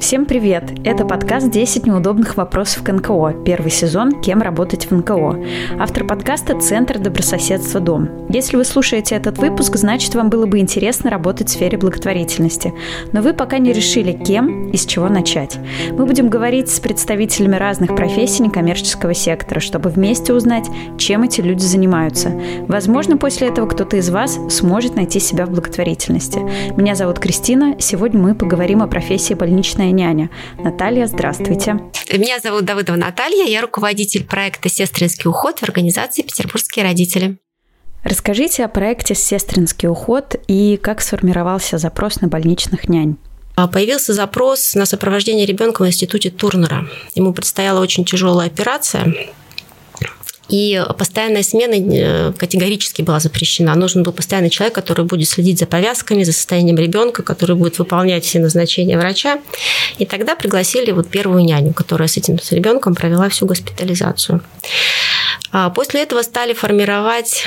Всем привет! Это подкаст «10 неудобных вопросов к НКО». Первый сезон «Кем работать в НКО». Автор подкаста – Центр добрососедства «Дом». Если вы слушаете этот выпуск, значит, вам было бы интересно работать в сфере благотворительности. Но вы пока не решили, кем и с чего начать. Мы будем говорить с представителями разных профессий некоммерческого сектора, чтобы вместе узнать, чем эти люди занимаются. Возможно, после этого кто-то из вас сможет найти себя в благотворительности. Меня зовут Кристина. Сегодня мы поговорим о профессии больничная «Сестринская няня». Наталья, здравствуйте. Меня зовут Давыдова Наталья, я руководитель проекта «Сестринский уход» в организации «Петербургские родители». Расскажите о проекте «Сестринский уход» и как сформировался запрос на больничных нянь. А, появился запрос на сопровождение ребенка в институте Турнера. Ему предстояла очень тяжелая операция, и постоянная смена э, категорически была запрещена. Нужен был постоянный человек, который будет следить за повязками, за состоянием ребенка, который будет выполнять все назначения врача. И тогда пригласили вот первую няню, которая с этим с ребенком провела всю госпитализацию. А после этого стали формировать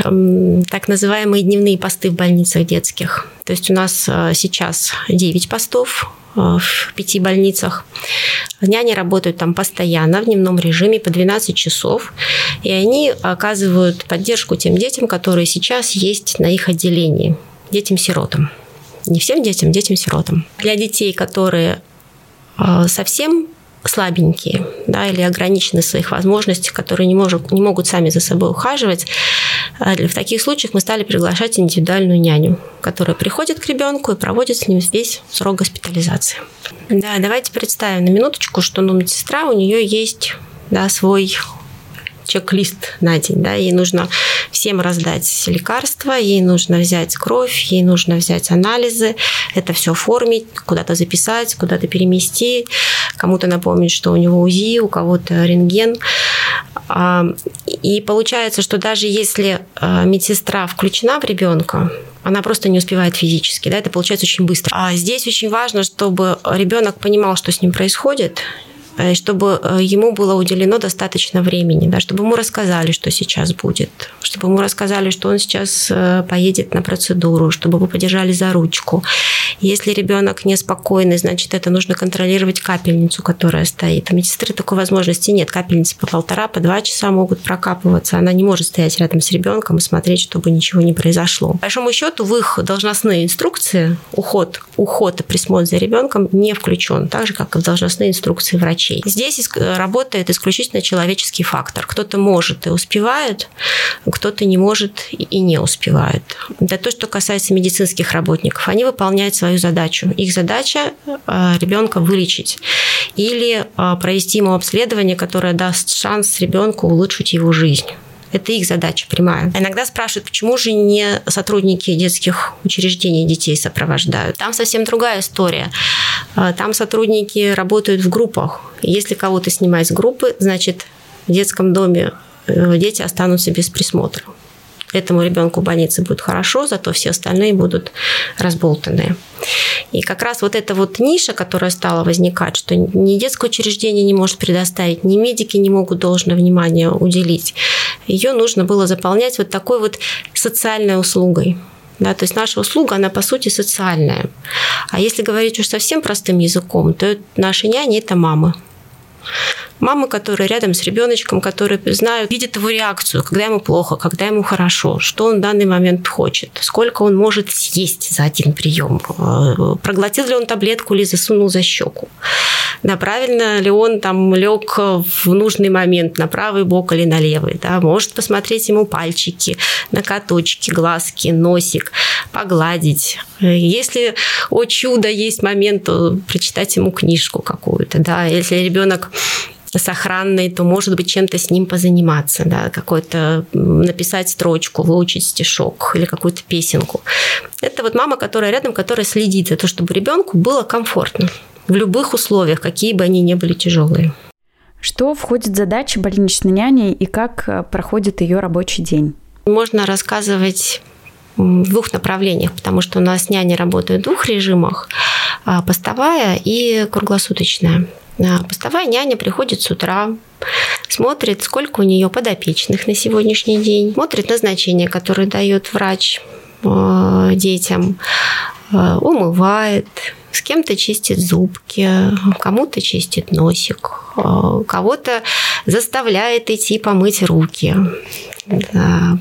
так называемые дневные посты в больницах детских. То есть у нас э, сейчас 9 постов Э, в пяти больницах. Няни работают там постоянно в дневном режиме по 12 часов, и они оказывают поддержку тем детям, которые сейчас есть на их отделении, детям-сиротам. Не всем детям, детям-сиротам. Для детей, которые э, совсем слабенькие да, или ограничены в своих возможностях, которые не, может, не могут сами за собой ухаживать, а в таких случаях мы стали приглашать индивидуальную няню, которая приходит к ребенку и проводит с ним весь срок госпитализации. Да, давайте представим на минуточку, что ну, медсестра, у нее есть да, свой чек-лист на день. Да? Ей нужно всем раздать лекарства, ей нужно взять кровь, ей нужно взять анализы, это все оформить, куда-то записать, куда-то переместить, кому-то напомнить, что у него УЗИ, у кого-то рентген. А, и получается, что даже если а, медсестра включена в ребенка, она просто не успевает физически, да, это получается очень быстро. А здесь очень важно, чтобы ребенок понимал, что с ним происходит, чтобы э, ему было уделено достаточно времени, да, чтобы ему рассказали, что сейчас будет, чтобы ему рассказали, что он сейчас э, поедет на процедуру, чтобы вы подержали за ручку. Если ребенок неспокойный, значит, это нужно контролировать капельницу, которая стоит. У медсестры такой возможности нет. Капельницы по полтора, по два часа могут прокапываться. Она не может стоять рядом с ребенком и смотреть, чтобы ничего не произошло. По большому счету, в их должностные инструкции уход, уход и присмотр за ребенком не включен, так же, как и в должностные инструкции врачей врачей. Здесь работает исключительно человеческий фактор. Кто-то может и успевает, кто-то не может и не успевает. Это то, что касается медицинских работников. Они выполняют свою задачу. Их задача э, ребенка вылечить или э, провести ему обследование, которое даст шанс ребенку улучшить его жизнь. Это их задача прямая. Иногда спрашивают, почему же не сотрудники детских учреждений детей сопровождают. Там совсем другая история. А, там сотрудники работают в группах. Если кого-то снимать с группы, значит, в детском доме э, дети останутся без присмотра этому ребенку в больнице будет хорошо, зато все остальные будут разболтанные. И как раз вот эта вот ниша, которая стала возникать, что ни детское учреждение не может предоставить, ни медики не могут должное внимание уделить, ее нужно было заполнять вот такой вот социальной услугой. Да, то есть наша услуга, она по сути социальная. А если говорить уж совсем простым языком, то наши няни – это мамы. Мамы, которые рядом с ребеночком, которые знают, видят его реакцию, когда ему плохо, когда ему хорошо, что он в данный момент хочет, сколько он может съесть за один прием, э, проглотил ли он таблетку или засунул за щеку. Да, правильно ли он там лег в нужный момент на правый бок или на левый. Да, может посмотреть ему пальчики, накаточки, глазки, носик, погладить. Если, о чудо, есть момент, то прочитать ему книжку какую-то. Да. Если ребенок сохранный, то, может быть, чем-то с ним позаниматься, да, какой-то написать строчку, выучить стишок или какую-то песенку. Это вот мама, которая рядом, которая следит за то, чтобы ребенку было комфортно в любых условиях, какие бы они ни были тяжелые. Что входит в задачи больничной няни и как э, проходит ее рабочий день? Можно рассказывать в двух направлениях, потому что у нас няни работают в двух режимах, а, постовая и круглосуточная. Постовая няня приходит с утра, смотрит, сколько у нее подопечных на сегодняшний день, смотрит назначение, которое дает врач а, детям, умывает, с кем-то чистит зубки, кому-то чистит носик, кого-то заставляет идти помыть руки.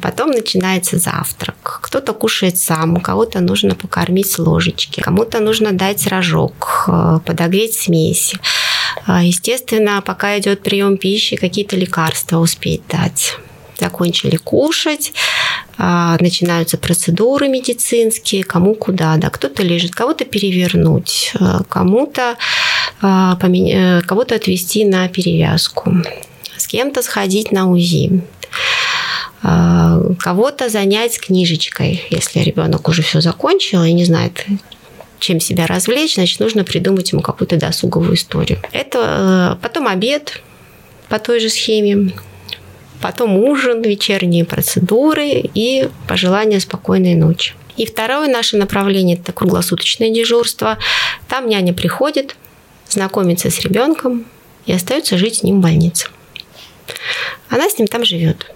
Потом начинается завтрак. Кто-то кушает сам, кого-то нужно покормить с ложечки, кому-то нужно дать рожок, э, подогреть смесь. А, естественно, пока идет прием пищи, какие-то лекарства успеть дать закончили кушать, а, начинаются процедуры медицинские, кому куда, да, кто-то лежит, кого-то перевернуть, а, кому-то э, кого-то отвести на перевязку, с кем-то сходить на УЗИ. Кого-то занять книжечкой, если ребенок уже все закончил и не знает, чем себя развлечь, значит, нужно придумать ему какую-то досуговую историю. Это э, потом обед по той же схеме, потом ужин, вечерние процедуры и пожелание спокойной ночи. И второе наше направление – это круглосуточное дежурство. Там няня приходит, знакомится с ребенком и остается жить с ним в больнице. Она с ним там живет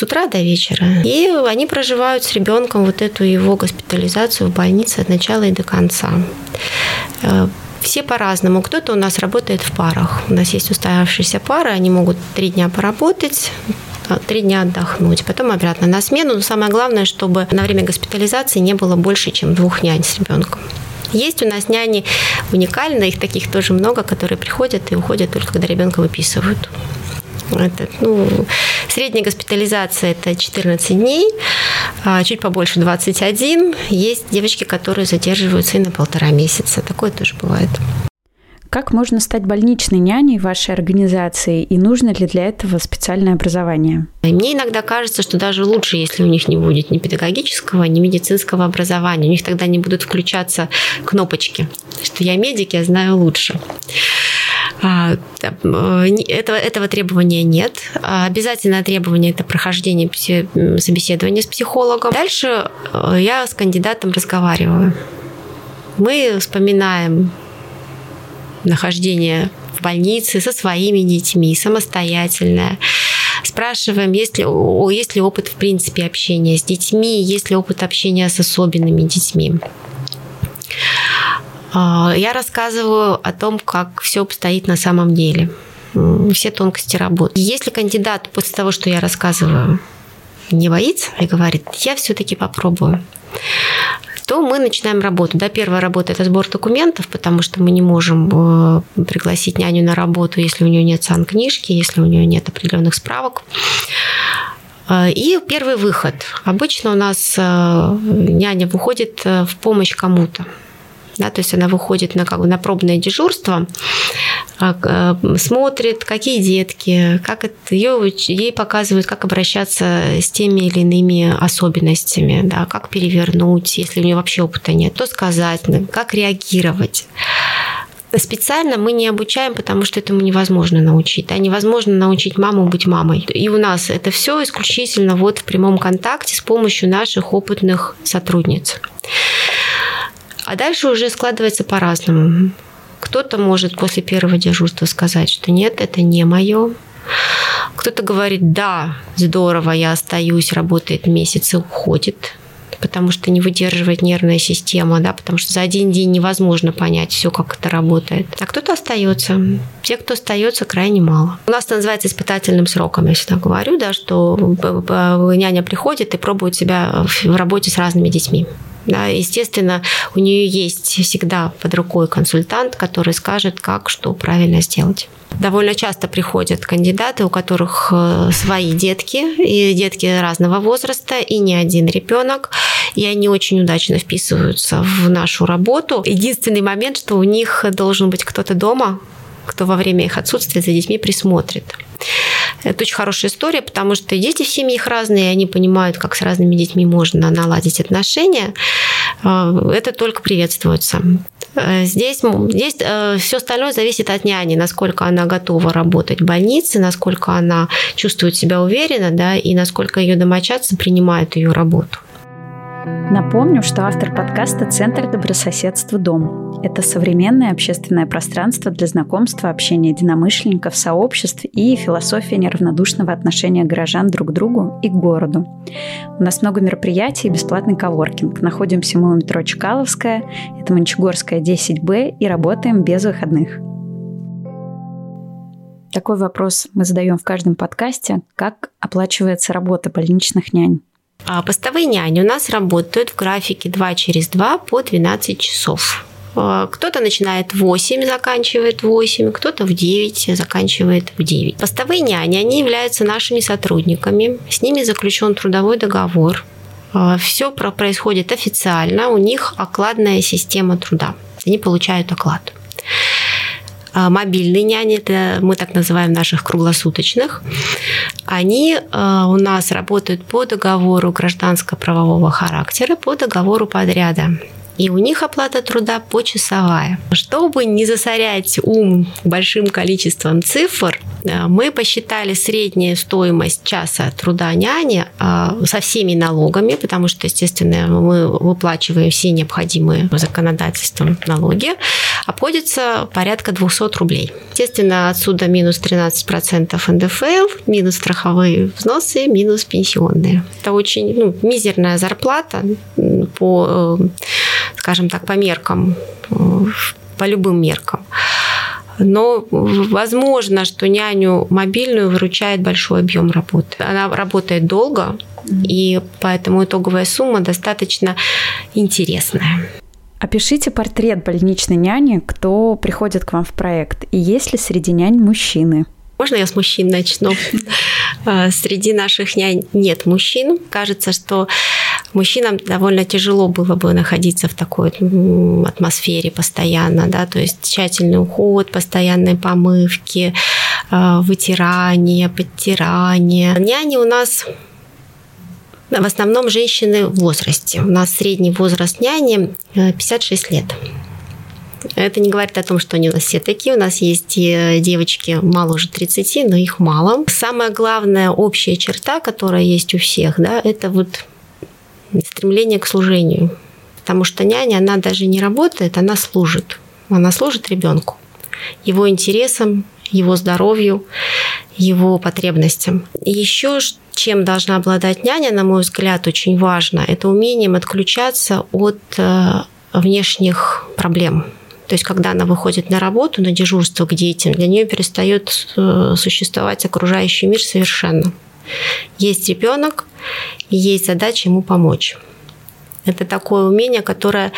с утра до вечера. И они проживают с ребенком вот эту его госпитализацию в больнице от начала и до конца. Э, все по-разному. Кто-то у нас работает в парах. У нас есть устоявшиеся пары, они могут три дня поработать, а, три дня отдохнуть, потом обратно на смену. Но самое главное, чтобы на время госпитализации не было больше, чем двух нянь с ребенком. Есть у нас няни уникальные, их таких тоже много, которые приходят и уходят только когда ребенка выписывают. Это, ну, средняя госпитализация – это 14 дней, а чуть побольше 21. Есть девочки, которые задерживаются и на полтора месяца. Такое тоже бывает. Как можно стать больничной няней в вашей организации и нужно ли для этого специальное образование? Мне иногда кажется, что даже лучше, если у них не будет ни педагогического, ни медицинского образования. У них тогда не будут включаться кнопочки, что я медик, я знаю лучше. А, э, этого, этого требования нет. А, обязательное требование – это прохождение собеседования с психологом. Дальше э, я с кандидатом разговариваю. Мы вспоминаем нахождение в больнице со своими детьми, самостоятельное. Спрашиваем, есть ли, есть ли опыт, в принципе, общения с детьми, есть ли опыт общения с особенными детьми. А, я рассказываю о том, как все обстоит на самом деле, все тонкости работы. Если кандидат после того, что я рассказываю, не боится и говорит, я все-таки попробую, то мы начинаем работу. Да, первая работа – это сбор документов, потому что мы не можем э, пригласить няню на работу, если у нее нет санкнижки, если у нее нет определенных справок. Э, и первый выход. Обычно у нас э, няня выходит в помощь кому-то да, то есть она выходит на, как бы, на пробное дежурство, а, э, смотрит, какие детки, как это, ее, ей показывают, как обращаться с теми или иными особенностями, да, как перевернуть, если у нее вообще опыта нет, то сказать, как реагировать. Специально мы не обучаем, потому что этому невозможно научить. Да? Невозможно научить маму быть мамой. И у нас это все исключительно вот в прямом контакте с помощью наших опытных сотрудниц. А дальше уже складывается по-разному. Кто-то может после первого дежурства сказать, что нет, это не мое. Кто-то говорит, да, здорово, я остаюсь, работает месяц и уходит потому что не выдерживает нервная система, да, потому что за один день невозможно понять все, как это работает. А кто-то остается. Те, кто остается, крайне мало. У нас это называется испытательным сроком, я всегда говорю, да, что няня приходит и пробует себя в работе с разными детьми. Да, естественно, у нее есть всегда под рукой консультант, который скажет, как, что правильно сделать. Довольно часто приходят кандидаты, у которых э, свои детки, и детки разного возраста, и не один ребенок, и они очень удачно вписываются в нашу работу. Единственный момент, что у них должен быть кто-то дома, кто во время их отсутствия за детьми присмотрит. Это очень хорошая история, потому что дети в семьях разные, и они понимают, как с разными детьми можно наладить отношения. Э, это только приветствуется. Э, здесь, здесь э, все остальное зависит от няни, насколько она готова работать в больнице, насколько она чувствует себя уверенно, да, и насколько ее домочадцы принимают ее работу. Напомню, что автор подкаста «Центр добрососедства Дом». Это современное общественное пространство для знакомства, общения единомышленников, сообществ и философия неравнодушного отношения горожан друг к другу и к городу. У нас много мероприятий и бесплатный коворкинг. Находимся мы у метро Чкаловская, это Мончегорская, 10Б, и работаем без выходных. Такой вопрос мы задаем в каждом подкасте. Как оплачивается работа больничных нянь? А постовые няни у нас работают в графике 2 через 2 по 12 часов. А, кто-то начинает в 8, заканчивает в 8, кто-то в 9, заканчивает в 9. Постовые няни, они являются нашими сотрудниками. С ними заключен трудовой договор. А, Все происходит официально, у них окладная система труда. Они получают оклад. А, мобильные няни, это мы так называем наших круглосуточных, они а, у нас работают по договору гражданско-правового характера, по договору подряда. И у них оплата труда почасовая. Чтобы не засорять ум большим количеством цифр, э, мы посчитали среднюю стоимость часа труда няни со всеми налогами, потому что, естественно, мы выплачиваем все необходимые законодательством налоги, обходится порядка 200 рублей. Естественно, отсюда минус 13% НДФЛ, минус страховые взносы, минус пенсионные. Это очень ну, мизерная зарплата по э, скажем так, по меркам, по любым меркам. Но возможно, что няню мобильную выручает большой объем работы. Она работает долго, и поэтому итоговая сумма достаточно интересная. Опишите портрет больничной няни, кто приходит к вам в проект, и есть ли среди нянь мужчины? Можно я с мужчин начну? А, среди наших нянь нет мужчин. Кажется, что мужчинам довольно тяжело было бы находиться в такой атмосфере постоянно, да, то есть тщательный уход, постоянные помывки, а, вытирание, подтирание. Няни у нас в основном женщины в возрасте. У нас средний возраст няни 56 э, лет. Это не говорит о том, что они у нас все такие. У нас есть девочки моложе 30, но их мало. Самая главная общая черта, которая есть у всех, да, это вот стремление к служению. Потому что няня, она даже не работает, она служит. Она служит ребенку, его интересам, его здоровью, его потребностям. И еще чем должна обладать няня, на мой взгляд, очень важно, это умением отключаться от э, внешних проблем. То есть, когда она выходит на работу, на дежурство к детям, для нее перестает э, существовать окружающий мир совершенно. Есть ребенок, есть задача ему помочь. Это такое умение, которое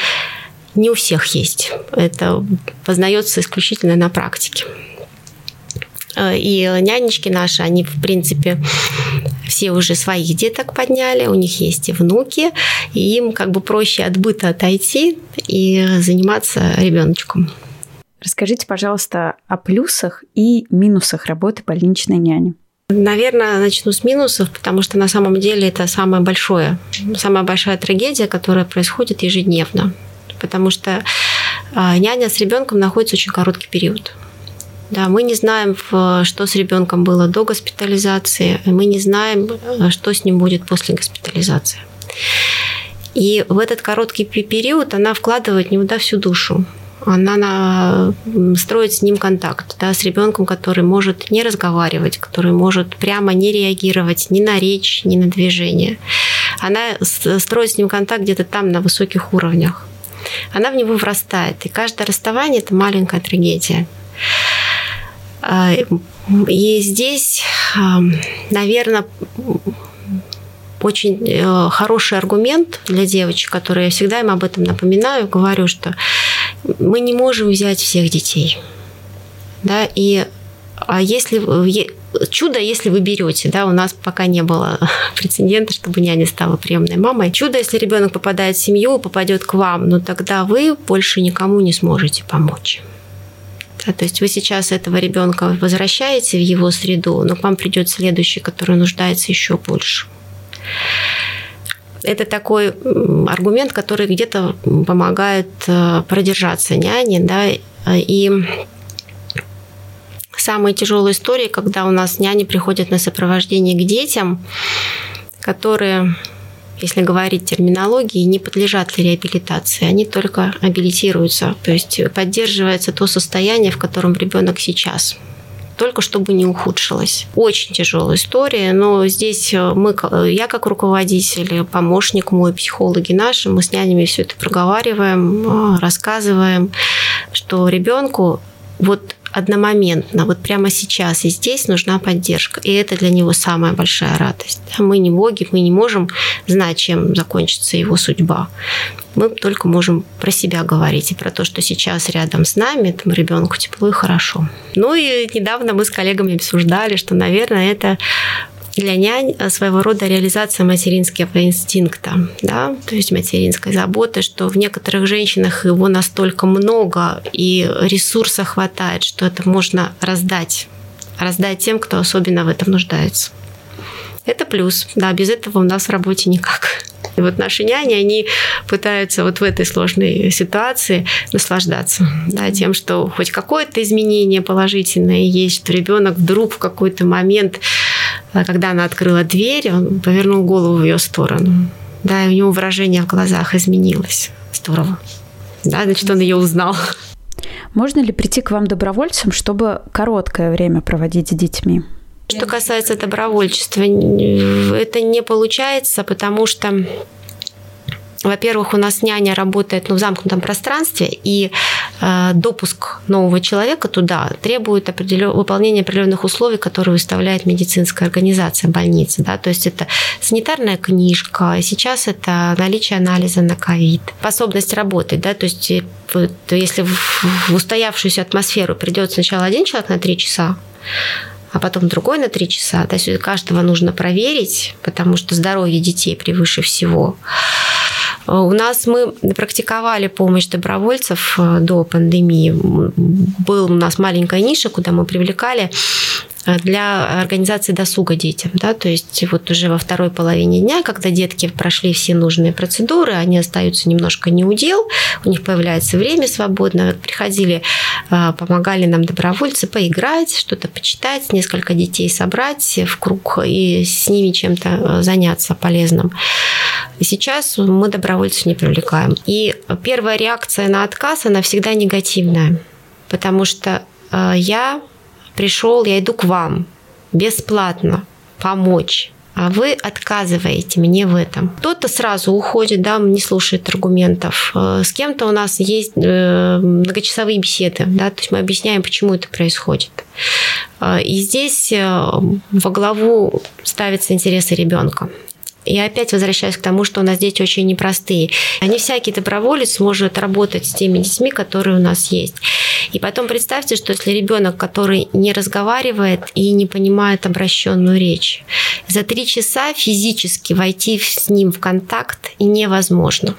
не у всех есть. Это познается исключительно на практике. Э, и нянечки наши, они, в принципе, все уже своих деток подняли, у них есть и внуки, и им как бы проще от быта отойти и заниматься ребеночком. Расскажите, пожалуйста, о плюсах и минусах работы больничной няни. Наверное, начну с минусов, потому что на самом деле это самое большое, самая большая трагедия, которая происходит ежедневно. Потому что а, няня с ребенком находится очень короткий период. Да, мы не знаем, что с ребенком было до госпитализации, мы не знаем, что с ним будет после госпитализации. И в этот короткий период она вкладывает в него да, всю душу. Она на, строит с ним контакт, да, с ребенком, который может не разговаривать, который может прямо не реагировать ни на речь, ни на движение. Она строит с ним контакт где-то там на высоких уровнях. Она в него врастает. И каждое расставание – это маленькая трагедия. А, и здесь, наверное, очень э, хороший аргумент для девочек, которые я всегда им об этом напоминаю, говорю, что мы не можем взять всех детей. Да, и а если чудо, если вы берете, да, у нас пока не было прецедента, чтобы няня стала приемной мамой. Чудо, если ребенок попадает в семью, попадет к вам, но тогда вы больше никому не сможете помочь. Да, то есть вы сейчас этого ребенка возвращаете в его среду, но к вам придет следующий, который нуждается еще больше. Это такой аргумент, который где-то помогает э, продержаться няне, да, и самые тяжелые истории, когда у нас няни приходят на сопровождение к детям, которые если говорить терминологии, не подлежат реабилитации, они только абилитируются, то есть поддерживается то состояние, в котором ребенок сейчас только чтобы не ухудшилось. Очень тяжелая история, но здесь э, мы, я как руководитель, помощник мой, психологи наши, мы с нянями все это проговариваем, э, рассказываем, что ребенку вот одномоментно, вот прямо сейчас и здесь нужна поддержка. И это для него самая большая радость. Мы не боги, мы не можем знать, чем закончится его судьба. Мы только можем про себя говорить и про то, что сейчас рядом с нами, этому ребенку тепло и хорошо. Ну и недавно мы с коллегами обсуждали, что, наверное, это для нянь э, своего рода реализация материнского инстинкта, да, то есть материнской заботы, что в некоторых женщинах его настолько много и ресурса хватает, что это можно раздать, раздать тем, кто особенно в этом нуждается. Это плюс, да, без этого у нас в работе никак. И вот наши няни, они пытаются вот в этой сложной ситуации наслаждаться да, тем, что хоть какое-то изменение положительное есть, что ребенок вдруг в какой-то момент, когда она открыла дверь, он повернул голову в ее сторону. Да, и у него выражение в глазах изменилось. Здорово. Да, значит, он ее узнал. Можно ли прийти к вам добровольцем, чтобы короткое время проводить с детьми? Что касается добровольчества, это не получается, потому что во-первых, у нас няня работает ну, в замкнутом пространстве, и э, допуск нового человека туда требует определен... выполнения определенных условий, которые выставляет медицинская организация, больница. Да? То есть это санитарная книжка, сейчас это наличие анализа на ковид, способность работать. Да? То есть если в устоявшуюся атмосферу придет сначала один человек на три часа, а потом другой на три часа. То есть каждого нужно проверить, потому что здоровье детей превыше всего. У нас мы практиковали помощь добровольцев э, до пандемии. Был у нас маленькая ниша, куда мы привлекали Э, для организации досуга детям. Да? То есть вот уже во второй половине дня, когда детки прошли все нужные процедуры, они остаются немножко неудел, у них появляется время свободное. Приходили, э, помогали нам добровольцы поиграть, что-то почитать, несколько детей собрать в круг и с ними чем-то э, заняться полезным. Сейчас мы добровольцев не привлекаем. И первая реакция на отказ, она всегда негативная, потому что я пришел, я иду к вам бесплатно помочь а вы отказываете мне в этом. Кто-то сразу уходит, да, не слушает аргументов. Э, с кем-то у нас есть э, многочасовые беседы, да, то есть мы объясняем, почему это происходит. Э, и здесь во главу ставятся интересы ребенка. Я опять возвращаюсь к тому, что у нас дети очень непростые. Не всякий доброволец может работать с теми детьми, которые у нас есть. И потом представьте, что если ребенок, который не разговаривает и не понимает обращенную речь, за три часа физически войти с ним в контакт невозможно.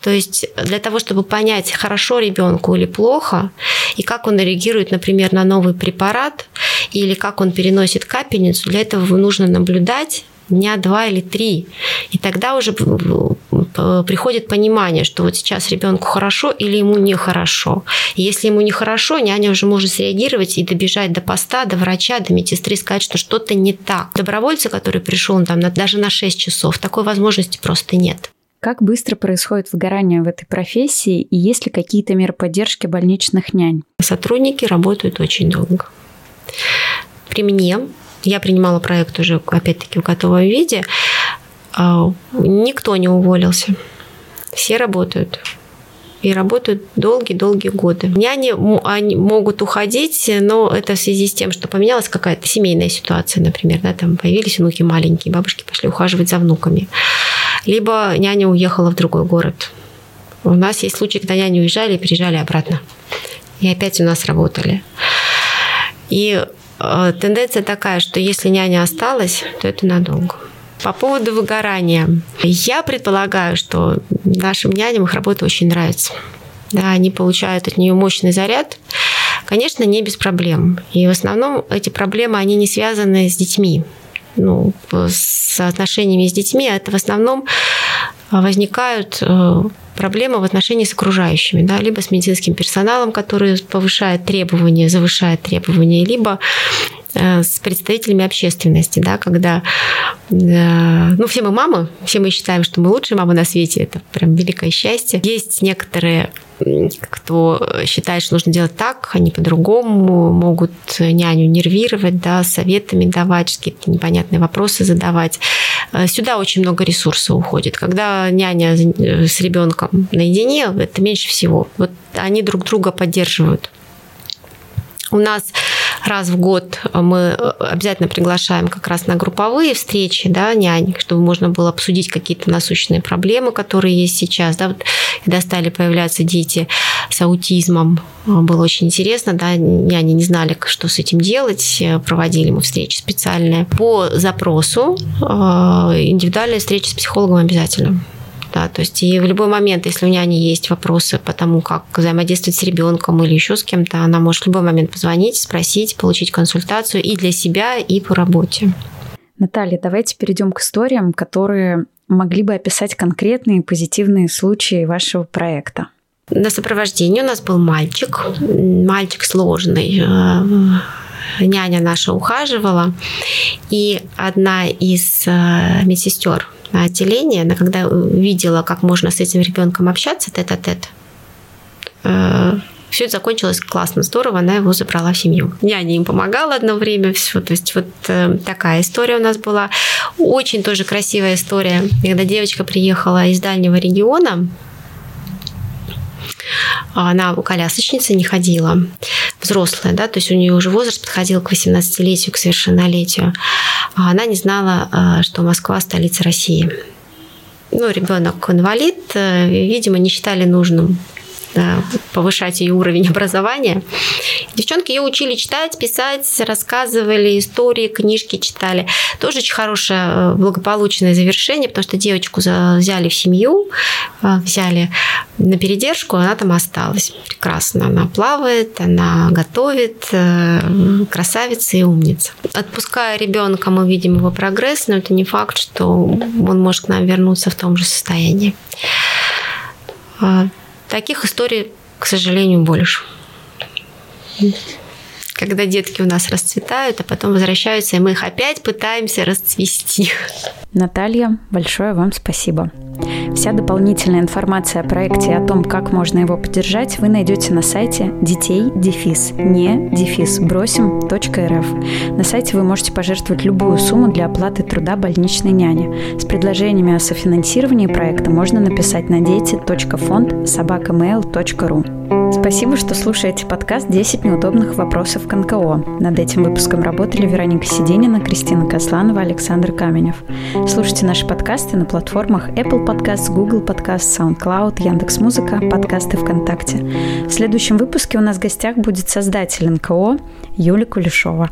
То есть для того, чтобы понять, хорошо ребенку или плохо, и как он реагирует, например, на новый препарат, или как он переносит капельницу, для этого нужно наблюдать дня два или три. И тогда уже приходит понимание, что вот сейчас ребенку хорошо или ему нехорошо. И если ему нехорошо, няня уже может среагировать и добежать до поста, до врача, до медсестры, сказать, что что-то не так. Добровольца, который пришел там, даже на 6 часов, такой возможности просто нет. Как быстро происходит выгорание в этой профессии и есть ли какие-то меры поддержки больничных нянь? Сотрудники работают очень долго. При мне я принимала проект уже, опять-таки, в готовом виде, а, никто не уволился. Все работают. И работают долгие-долгие годы. Няни они могут уходить, но это в связи с тем, что поменялась какая-то семейная ситуация, например, да, там появились внуки маленькие, бабушки пошли ухаживать за внуками. Либо няня уехала в другой город. У нас есть случаи, когда няни уезжали и приезжали обратно. И опять у нас работали. И тенденция такая, что если няня осталась, то это надолго. По поводу выгорания. Я предполагаю, что нашим няням их работа очень нравится. Да, они получают от нее мощный заряд. Конечно, не без проблем. И в основном эти проблемы, они не связаны с детьми. Ну, с отношениями с детьми, а это в основном возникают э, проблема в отношении с окружающими, да, либо с медицинским персоналом, который повышает требования, завышает требования, либо э, с представителями общественности, да, когда, ну, все мы мамы, все мы считаем, что мы лучшие мамы на свете, это прям великое счастье. Есть некоторые кто считает, что нужно делать так, а не по-другому, могут няню нервировать, да, советами давать, какие-то непонятные вопросы задавать. Э, сюда очень много ресурсов уходит. Когда няня с ребенком наедине, это меньше всего. Вот они друг друга поддерживают. У нас раз в год мы обязательно приглашаем как раз на групповые встречи, да, нянь, чтобы можно было обсудить какие-то насущные проблемы, которые есть сейчас. Да. Вот, когда стали появляться дети с аутизмом, было очень интересно, да, няни не знали, что с этим делать, проводили мы встречи специальные. По запросу э, индивидуальная встреча с психологом обязательно да, то есть и в любой момент, если у няни есть вопросы по тому, как взаимодействовать с ребенком или еще с кем-то, она может в любой момент позвонить, спросить, получить консультацию и для себя, и по работе. Наталья, давайте перейдем к историям, которые могли бы описать конкретные позитивные случаи вашего проекта. На сопровождении у нас был мальчик, мальчик сложный, э, няня наша ухаживала, и одна из э, медсестер отделение, она когда видела, как можно с этим ребенком общаться тет-а-тет, э, все это закончилось классно, здорово, она его забрала в семью. Няня им помогала одно время, все, то есть вот э, такая история у нас была. Очень тоже красивая история, когда девочка приехала из дальнего региона, она колясочница не ходила, взрослая, да, то есть у нее уже возраст подходил к 18-летию, к совершеннолетию. А она не знала, а, что Москва столица России. Ну, ребенок инвалид, э, видимо, не считали нужным повышать ее уровень образования. Девчонки ее учили читать, писать, рассказывали истории, книжки читали. Тоже очень хорошее э, благополучное завершение, потому что девочку взяли в семью, э, взяли на передержку, она там осталась. Прекрасно. Она плавает, она готовит, э, красавица и умница. Отпуская ребенка, мы видим его прогресс, но это не факт, что он может к нам вернуться в том же состоянии. Таких историй, к сожалению, больше. Когда детки у нас расцветают, а потом возвращаются, и мы их опять пытаемся расцвести. Наталья, большое вам спасибо. Вся дополнительная информация о проекте и о том, как можно его поддержать, вы найдете на сайте детей дефис не дефис бросим.рф. На сайте вы можете пожертвовать любую сумму для оплаты труда больничной няни. С предложениями о софинансировании проекта можно написать на дети.фонд собакамейл.ру. Спасибо, что слушаете подкаст «10 неудобных вопросов к НКО». Над этим выпуском работали Вероника Сиденина, Кристина Косланова, Александр Каменев. Слушайте наши подкасты на платформах Apple Podcasts, Google Podcasts, SoundCloud, Яндекс.Музыка, подкасты ВКонтакте. В следующем выпуске у нас в гостях будет создатель НКО Юлия Кулешова.